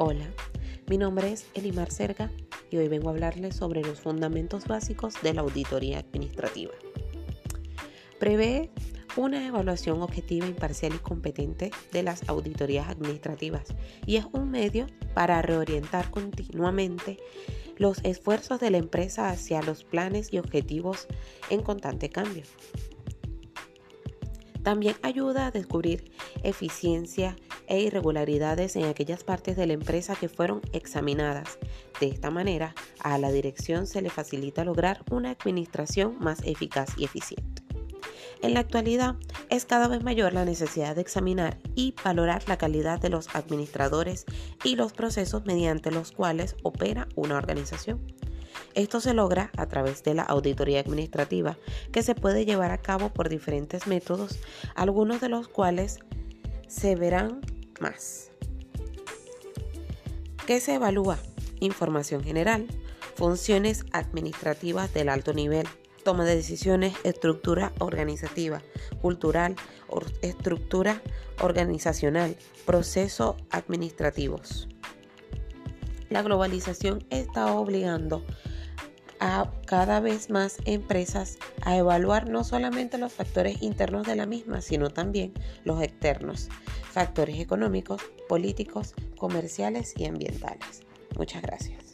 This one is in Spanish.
Hola, mi nombre es Elimar Cerga y hoy vengo a hablarles sobre los fundamentos básicos de la auditoría administrativa. Prevé una evaluación objetiva, imparcial y competente de las auditorías administrativas y es un medio para reorientar continuamente los esfuerzos de la empresa hacia los planes y objetivos en constante cambio. También ayuda a descubrir eficiencia e irregularidades en aquellas partes de la empresa que fueron examinadas. De esta manera, a la dirección se le facilita lograr una administración más eficaz y eficiente. En la actualidad es cada vez mayor la necesidad de examinar y valorar la calidad de los administradores y los procesos mediante los cuales opera una organización. Esto se logra a través de la auditoría administrativa, que se puede llevar a cabo por diferentes métodos, algunos de los cuales se verán más. ¿Qué se evalúa? Información general, funciones administrativas del alto nivel, toma de decisiones, estructura organizativa, cultural, estructura organizacional, procesos administrativos. La globalización está obligando a cada vez más empresas a evaluar no solamente los factores internos de la misma, sino también los externos, factores económicos, políticos, comerciales y ambientales. Muchas gracias.